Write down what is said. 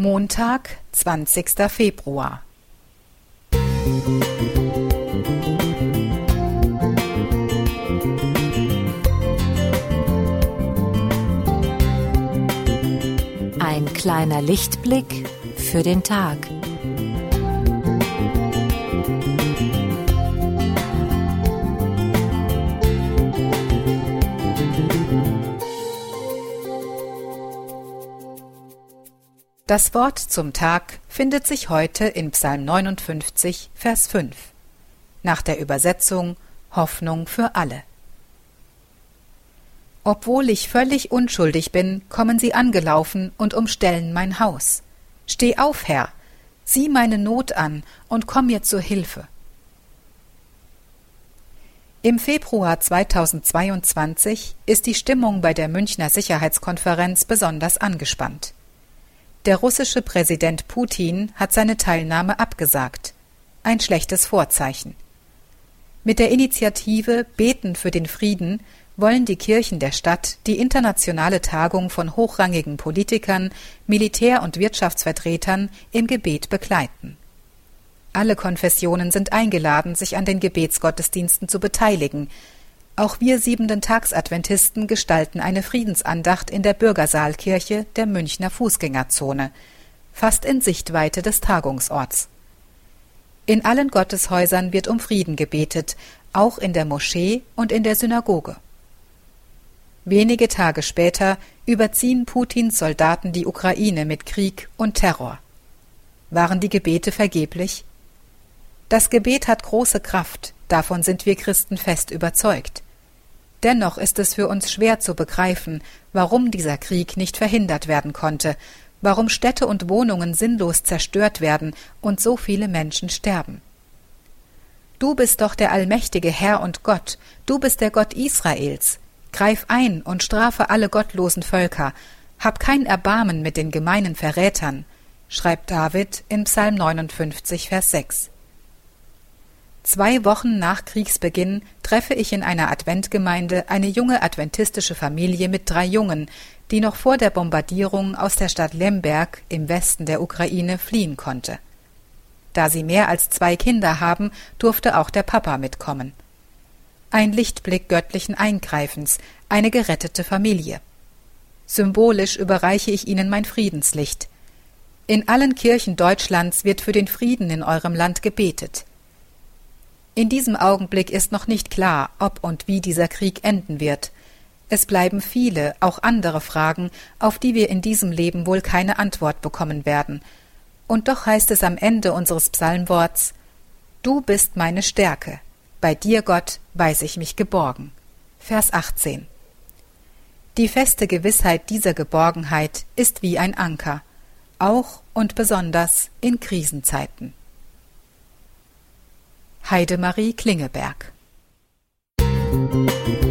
Montag, zwanzigster Februar. Ein kleiner Lichtblick für den Tag. Das Wort zum Tag findet sich heute in Psalm 59, Vers 5. Nach der Übersetzung Hoffnung für alle. Obwohl ich völlig unschuldig bin, kommen sie angelaufen und umstellen mein Haus. Steh auf, Herr, sieh meine Not an und komm mir zur Hilfe. Im Februar 2022 ist die Stimmung bei der Münchner Sicherheitskonferenz besonders angespannt. Der russische Präsident Putin hat seine Teilnahme abgesagt. Ein schlechtes Vorzeichen. Mit der Initiative Beten für den Frieden wollen die Kirchen der Stadt die internationale Tagung von hochrangigen Politikern, Militär- und Wirtschaftsvertretern im Gebet begleiten. Alle Konfessionen sind eingeladen, sich an den Gebetsgottesdiensten zu beteiligen, auch wir siebenten Tagsadventisten gestalten eine Friedensandacht in der Bürgersaalkirche der Münchner Fußgängerzone, fast in Sichtweite des Tagungsorts. In allen Gotteshäusern wird um Frieden gebetet, auch in der Moschee und in der Synagoge. Wenige Tage später überziehen Putins Soldaten die Ukraine mit Krieg und Terror. Waren die Gebete vergeblich? Das Gebet hat große Kraft, davon sind wir Christen fest überzeugt. Dennoch ist es für uns schwer zu begreifen, warum dieser Krieg nicht verhindert werden konnte, warum Städte und Wohnungen sinnlos zerstört werden und so viele Menschen sterben. Du bist doch der allmächtige Herr und Gott, du bist der Gott Israels. Greif ein und strafe alle gottlosen Völker, hab kein Erbarmen mit den gemeinen Verrätern, schreibt David in Psalm 59, Vers 6. Zwei Wochen nach Kriegsbeginn treffe ich in einer Adventgemeinde eine junge adventistische Familie mit drei Jungen, die noch vor der Bombardierung aus der Stadt Lemberg im Westen der Ukraine fliehen konnte. Da sie mehr als zwei Kinder haben, durfte auch der Papa mitkommen. Ein Lichtblick göttlichen Eingreifens, eine gerettete Familie. Symbolisch überreiche ich ihnen mein Friedenslicht. In allen Kirchen Deutschlands wird für den Frieden in eurem Land gebetet. In diesem Augenblick ist noch nicht klar, ob und wie dieser Krieg enden wird. Es bleiben viele, auch andere Fragen, auf die wir in diesem Leben wohl keine Antwort bekommen werden. Und doch heißt es am Ende unseres Psalmworts Du bist meine Stärke. Bei dir, Gott, weiß ich mich geborgen. Vers 18. Die feste Gewissheit dieser Geborgenheit ist wie ein Anker, auch und besonders in Krisenzeiten. Heidemarie Klingeberg. Musik